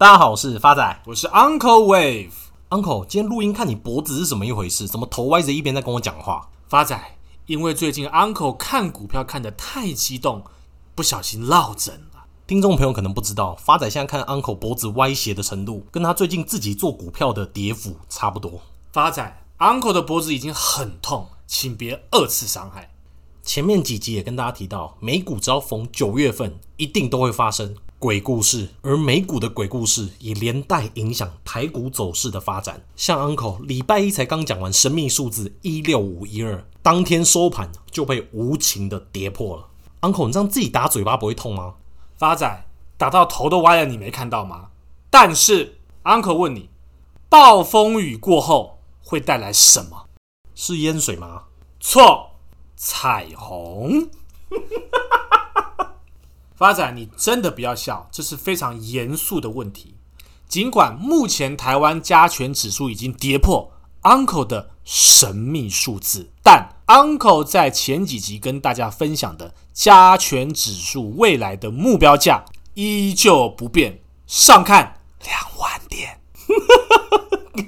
大家好，我是发仔，我是 Uncle Wave。Uncle，今天录音看你脖子是怎么一回事？怎么头歪着一边在跟我讲话？发仔，因为最近 Uncle 看股票看得太激动，不小心落枕了。听众朋友可能不知道，发仔现在看 Uncle 脖子歪斜的程度，跟他最近自己做股票的跌幅差不多。发仔，Uncle 的脖子已经很痛，请别二次伤害。前面几集也跟大家提到，美股只要逢九月份，一定都会发生鬼故事，而美股的鬼故事也连带影响台股走势的发展。像 Uncle 礼拜一才刚讲完神秘数字一六五一二，当天收盘就被无情的跌破了。Uncle，你这样自己打嘴巴不会痛吗？发仔打到头都歪了，你没看到吗？但是 Uncle 问你，暴风雨过后会带来什么？是淹水吗？错。彩虹，发展，你真的不要笑，这是非常严肃的问题。尽管目前台湾加权指数已经跌破 Uncle 的神秘数字，但 Uncle 在前几集跟大家分享的加权指数未来的目标价依旧不变，上看两万点。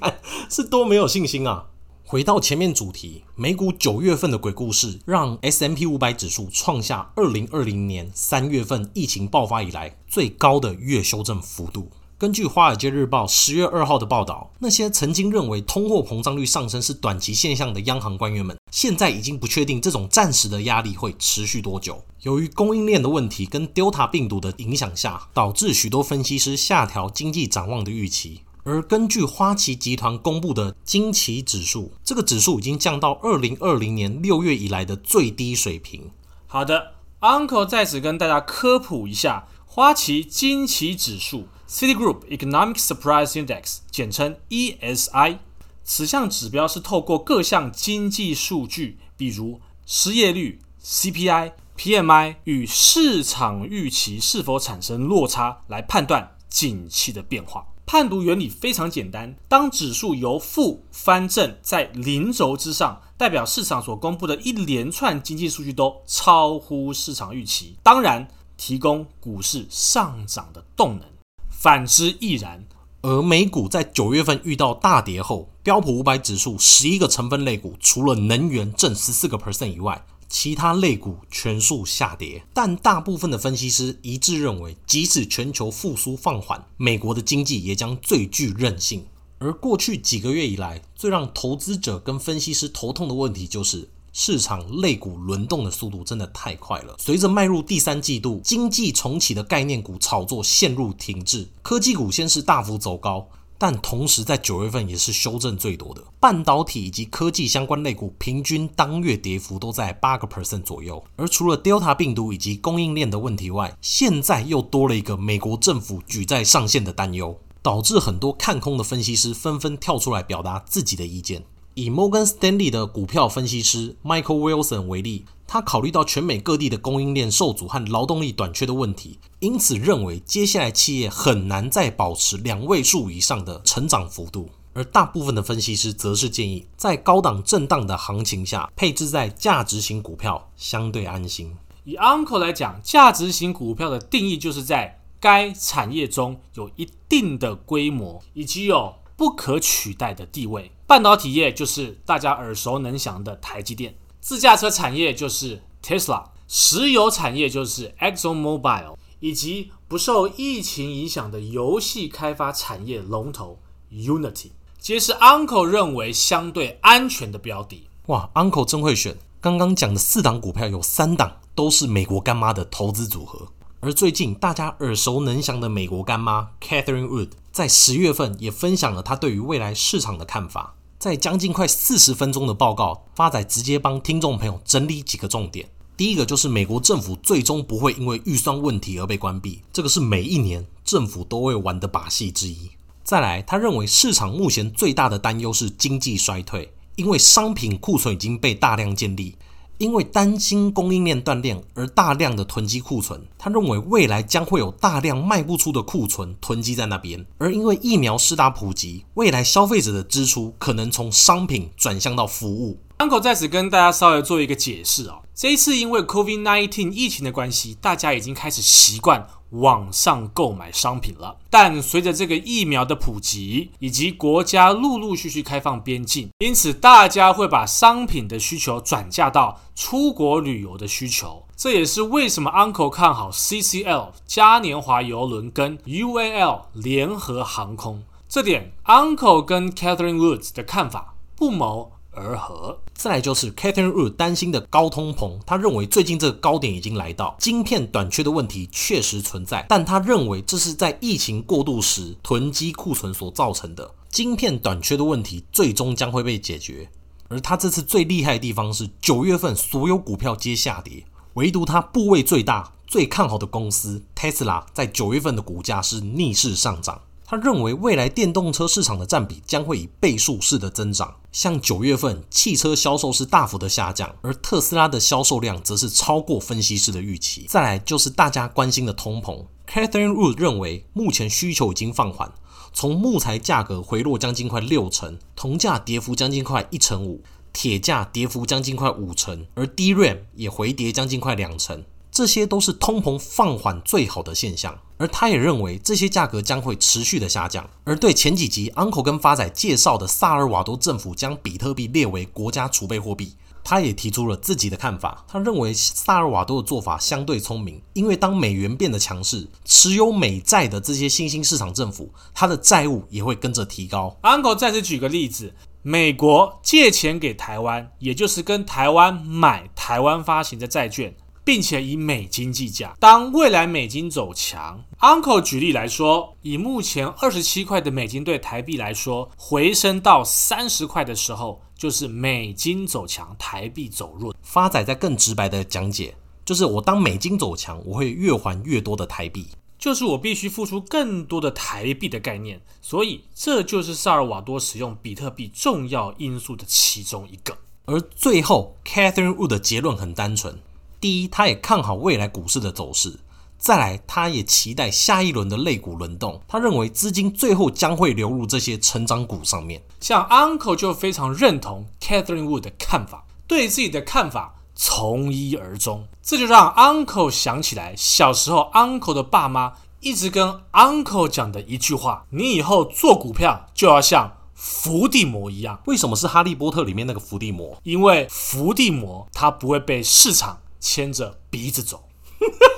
是多没有信心啊！回到前面主题，美股九月份的鬼故事让 S M P 五百指数创下二零二零年三月份疫情爆发以来最高的月修正幅度。根据《华尔街日报》十月二号的报道，那些曾经认为通货膨胀率上升是短期现象的央行官员们，现在已经不确定这种暂时的压力会持续多久。由于供应链的问题跟 Delta 病毒的影响下，导致许多分析师下调经济展望的预期。而根据花旗集团公布的惊奇指数，这个指数已经降到二零二零年六月以来的最低水平。好的，Uncle 在此跟大家科普一下，花旗惊奇指数 （Citigroup Economic Surprise Index） 简称 ESI，此项指标是透过各项经济数据，比如失业率、CPI、PMI 与市场预期是否产生落差来判断景气的变化。判读原理非常简单，当指数由负翻正在零轴之上，代表市场所公布的一连串经济数据都超乎市场预期，当然提供股市上涨的动能。反之亦然。而美股在九月份遇到大跌后，标普五百指数十一个成分类股，除了能源正十四个 percent 以外，其他类股全数下跌，但大部分的分析师一致认为，即使全球复苏放缓，美国的经济也将最具韧性。而过去几个月以来，最让投资者跟分析师头痛的问题就是，市场类股轮动的速度真的太快了。随着迈入第三季度，经济重启的概念股炒作陷入停滞，科技股先是大幅走高。但同时，在九月份也是修正最多的半导体以及科技相关类股，平均当月跌幅都在八个 percent 左右。而除了 Delta 病毒以及供应链的问题外，现在又多了一个美国政府举债上限的担忧，导致很多看空的分析师纷纷跳出来表达自己的意见。以 Morgan Stanley 的股票分析师 Michael Wilson 为例。他考虑到全美各地的供应链受阻和劳动力短缺的问题，因此认为接下来企业很难再保持两位数以上的成长幅度。而大部分的分析师则是建议，在高档震荡的行情下，配置在价值型股票相对安心。以 Uncle 来讲，价值型股票的定义就是在该产业中有一定的规模，以及有不可取代的地位。半导体业就是大家耳熟能详的台积电。自驾车产业就是 Tesla，石油产业就是 ExxonMobil，以及不受疫情影响的游戏开发产业龙头 Unity，皆是 Uncle 认为相对安全的标的。哇，Uncle 真会选！刚刚讲的四档股票有三档都是美国干妈的投资组合，而最近大家耳熟能详的美国干妈 Catherine Wood 在十月份也分享了她对于未来市场的看法。在将近快四十分钟的报告，发仔直接帮听众朋友整理几个重点。第一个就是美国政府最终不会因为预算问题而被关闭，这个是每一年政府都会玩的把戏之一。再来，他认为市场目前最大的担忧是经济衰退，因为商品库存已经被大量建立。因为担心供应链断裂而大量的囤积库存，他认为未来将会有大量卖不出的库存囤积在那边。而因为疫苗施打普及，未来消费者的支出可能从商品转向到服务。Uncle 在此跟大家稍微做一个解释啊，这一次因为 COVID-19 疫情的关系，大家已经开始习惯网上购买商品了。但随着这个疫苗的普及，以及国家陆陆续续开放边境，因此大家会把商品的需求转嫁到出国旅游的需求。这也是为什么 Uncle 看好 CCL 嘉年华邮轮跟 UAL 联合航空。这点 Uncle 跟 Catherine Woods 的看法不谋而合。再来就是 Catherine Wood 担心的高通膨，他认为最近这个高点已经来到，晶片短缺的问题确实存在，但他认为这是在疫情过渡时囤积库存所造成的。晶片短缺的问题最终将会被解决，而他这次最厉害的地方是九月份所有股票皆下跌，唯独他部位最大、最看好的公司 Tesla 在九月份的股价是逆势上涨。他认为未来电动车市场的占比将会以倍数式的增长，像九月份汽车销售是大幅的下降，而特斯拉的销售量则是超过分析师的预期。再来就是大家关心的通膨，Catherine Wood 认为目前需求已经放缓，从木材价格回落将近快六成，铜价跌幅将近快一成五，铁价跌幅将近快五成，而 DRAM 也回跌将近快两成。这些都是通膨放缓最好的现象，而他也认为这些价格将会持续的下降。而对前几集 Uncle 跟发仔介绍的萨尔瓦多政府将比特币列为国家储备货币，他也提出了自己的看法。他认为萨尔瓦多的做法相对聪明，因为当美元变得强势，持有美债的这些新兴市场政府，他的债务也会跟着提高。Uncle 再次举个例子，美国借钱给台湾，也就是跟台湾买台湾发行的债券。并且以美金计价。当未来美金走强，Uncle 举例来说，以目前二十七块的美金对台币来说，回升到三十块的时候，就是美金走强，台币走弱。发仔在更直白的讲解，就是我当美金走强，我会越还越多的台币，就是我必须付出更多的台币的概念。所以，这就是萨尔瓦多使用比特币重要因素的其中一个。而最后，Catherine Wood 的结论很单纯。第一，他也看好未来股市的走势；再来，他也期待下一轮的类股轮动。他认为资金最后将会流入这些成长股上面。像 Uncle 就非常认同 Catherine Wood 的看法，对自己的看法从一而终。这就让 Uncle 想起来小时候 Uncle 的爸妈一直跟 Uncle 讲的一句话：“你以后做股票就要像伏地魔一样。”为什么是哈利波特里面那个伏地魔？因为伏地魔他不会被市场。牵着鼻子走，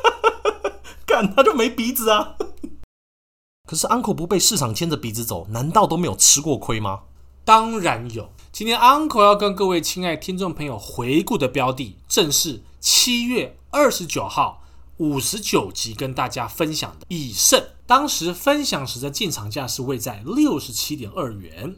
干他就没鼻子啊！可是 Uncle 不被市场牵着鼻子走，难道都没有吃过亏吗？当然有。今天 Uncle 要跟各位亲爱听众朋友回顾的标的，正是七月二十九号五十九集跟大家分享的以盛。当时分享时的进场价是位在六十七点二元。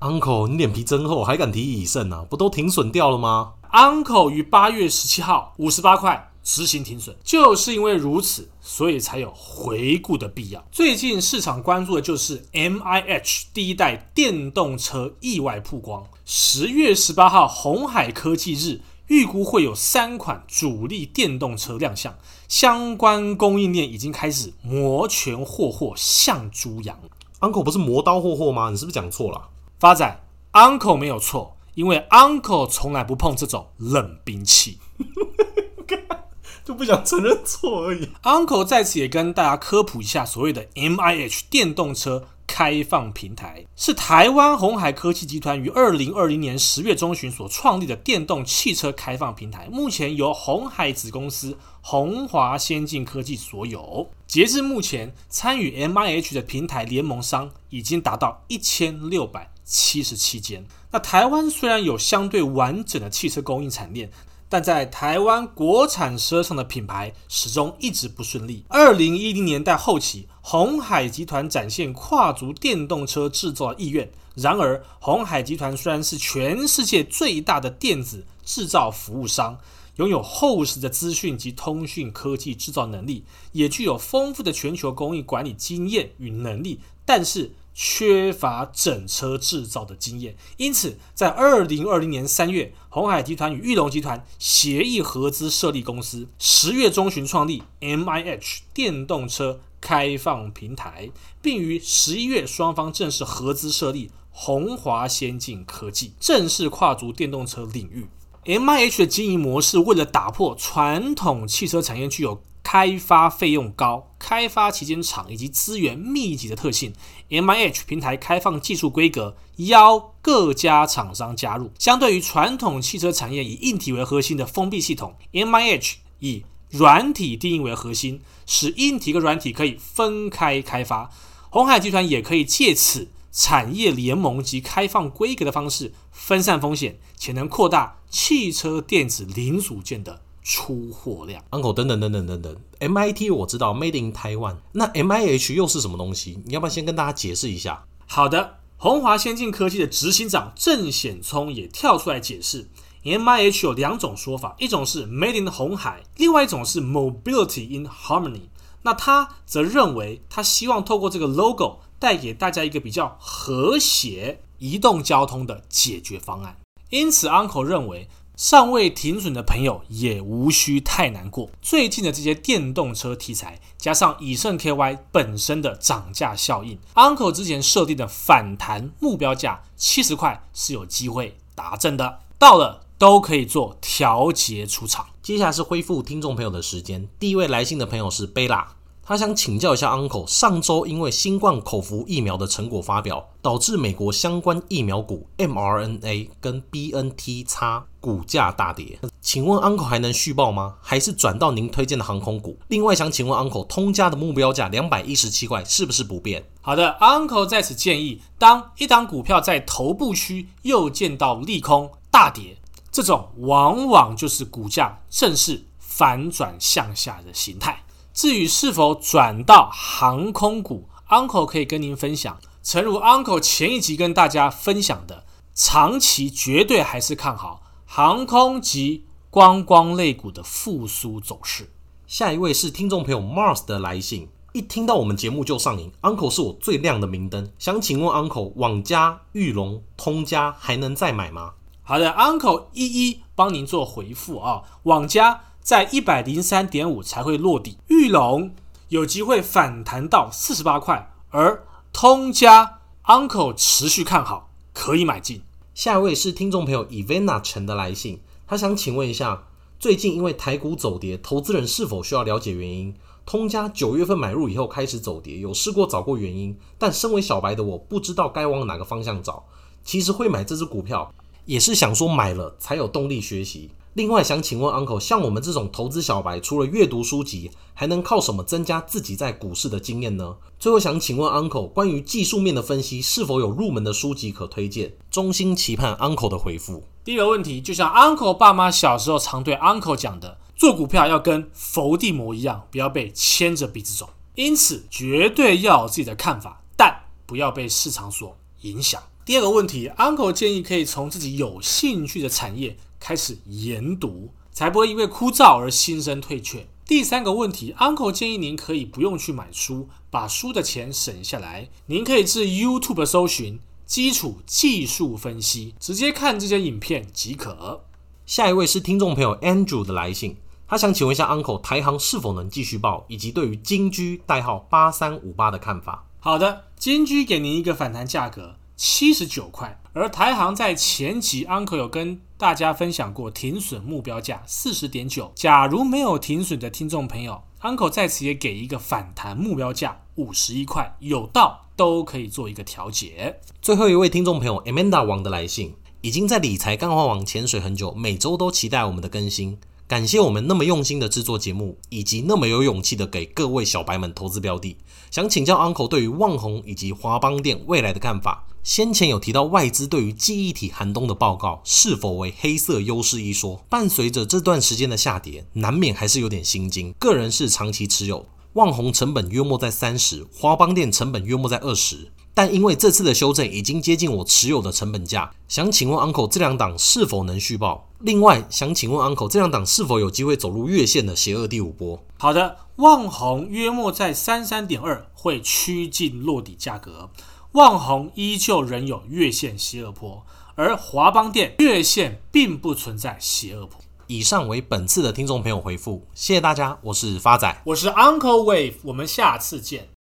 Uncle，你脸皮真厚，还敢提以盛啊？不都停损掉了吗？Uncle 于八月十七号五十八块执行停损，就是因为如此，所以才有回顾的必要。最近市场关注的就是 MIH 第一代电动车意外曝光。十月十八号鸿海科技日，预估会有三款主力电动车亮相，相关供应链已经开始摩拳霍霍向猪羊。Uncle 不是磨刀霍霍吗？你是不是讲错了？发展，Uncle 没有错。因为 Uncle 从来不碰这种冷兵器，就不想承认错而已。Uncle 在此也跟大家科普一下，所谓的 MIH 电动车开放平台，是台湾鸿海科技集团于二零二零年十月中旬所创立的电动汽车开放平台，目前由鸿海子公司鸿华先进科技所有。截至目前，参与 MIH 的平台联盟商已经达到一千六百七十七间。那台湾虽然有相对完整的汽车供应产业，但在台湾国产车上的品牌始终一直不顺利。二零一零年代后期，鸿海集团展现跨足电动车制造意愿。然而，鸿海集团虽然是全世界最大的电子制造服务商，拥有厚实的资讯及通讯科技制造能力，也具有丰富的全球工艺管理经验与能力，但是，缺乏整车制造的经验，因此在二零二零年三月，鸿海集团与裕隆集团协议合资设立公司，十月中旬创立 MIH 电动车开放平台，并于十一月双方正式合资设立红华先进科技，正式跨足电动车领域。MIH 的经营模式为了打破传统汽车产业具有开发费用高、开发期间长以及资源密集的特性，MIH 平台开放技术规格，邀各家厂商加入。相对于传统汽车产业以硬体为核心的封闭系统，MIH 以软体定义为核心，使硬体和软体可以分开开发。鸿海集团也可以借此产业联盟及开放规格的方式分散风险，且能扩大汽车电子零组件的出货量。Uncle 等等等等等等，MIT 我知道，Made in Taiwan，那 MIH 又是什么东西？你要不要先跟大家解释一下？好的，鸿华先进科技的执行长郑显聪也跳出来解释，MIH 有两种说法，一种是 Made in 红海，另外一种是 Mobility in Harmony。那他则认为，他希望透过这个 logo 带给大家一个比较和谐移动交通的解决方案。因此，Uncle 认为尚未停损的朋友也无需太难过。最近的这些电动车题材，加上以盛 KY 本身的涨价效应，Uncle 之前设定的反弹目标价七十块是有机会达阵的。到了都可以做调节出场。接下来是恢复听众朋友的时间。第一位来信的朋友是贝拉。他想请教一下 Uncle，上周因为新冠口服疫苗的成果发表，导致美国相关疫苗股 mRNA 跟 BNT 叉股价大跌，请问 Uncle 还能续报吗？还是转到您推荐的航空股？另外想请问 Uncle，通家的目标价两百一十七块是不是不变？好的，Uncle 在此建议，当一档股票在头部区又见到利空大跌，这种往往就是股价正式反转向下的形态。至于是否转到航空股，Uncle 可以跟您分享。诚如 Uncle 前一集跟大家分享的，长期绝对还是看好航空及观光类股的复苏走势。下一位是听众朋友 Mars 的来信，一听到我们节目就上瘾，Uncle 是我最亮的明灯。想请问 Uncle，网家、玉龙、通家还能再买吗？好的，Uncle 一一帮您做回复啊，网家。在一百零三点五才会落底，裕隆有机会反弹到四十八块，而通家 Uncle 持续看好，可以买进。下一位是听众朋友 Evana 陈的来信，他想请问一下，最近因为台股走跌，投资人是否需要了解原因？通家九月份买入以后开始走跌，有试过找过原因，但身为小白的我不知道该往哪个方向找。其实会买这只股票，也是想说买了才有动力学习。另外想请问 Uncle，像我们这种投资小白，除了阅读书籍，还能靠什么增加自己在股市的经验呢？最后想请问 Uncle，关于技术面的分析，是否有入门的书籍可推荐？衷心期盼 Uncle 的回复。第一个问题，就像 Uncle 爸妈小时候常对 Uncle 讲的，做股票要跟伏地魔一样，不要被牵着鼻子走。因此，绝对要有自己的看法，但不要被市场所影响。第二个问题，Uncle 建议可以从自己有兴趣的产业。开始研读，才不会因为枯燥而心生退却。第三个问题，Uncle 建议您可以不用去买书，把书的钱省下来，您可以至 YouTube 搜寻基础技术分析，直接看这些影片即可。下一位是听众朋友 Andrew 的来信，他想请问一下 Uncle，台行是否能继续报，以及对于金居代号八三五八的看法。好的，金居给您一个反弹价格。七十九块，而台航在前集 Uncle 有跟大家分享过停损目标价四十点九。假如没有停损的听众朋友，Uncle 在此也给一个反弹目标价五十一块，有到都可以做一个调节。最后一位听众朋友 Amanda 王的来信，已经在理财干话网潜水很久，每周都期待我们的更新。感谢我们那么用心的制作节目，以及那么有勇气的给各位小白们投资标的。想请教 Uncle 对于旺宏以及华邦电未来的看法。先前有提到外资对于记忆体寒冬的报告是否为黑色优势一说，伴随着这段时间的下跌，难免还是有点心惊。个人是长期持有，旺宏成本约莫在三十，华邦电成本约莫在二十，但因为这次的修正已经接近我持有的成本价，想请问 Uncle 这两档是否能续报？另外想请问 Uncle 这两档是否有机会走入月线的邪恶第五波？好的，旺宏约莫在三三点二会趋近落底价格。旺红依旧仍有月线邪恶波，而华邦电月线并不存在邪恶波。以上为本次的听众朋友回复，谢谢大家，我是发仔，我是 Uncle Wave，我们下次见。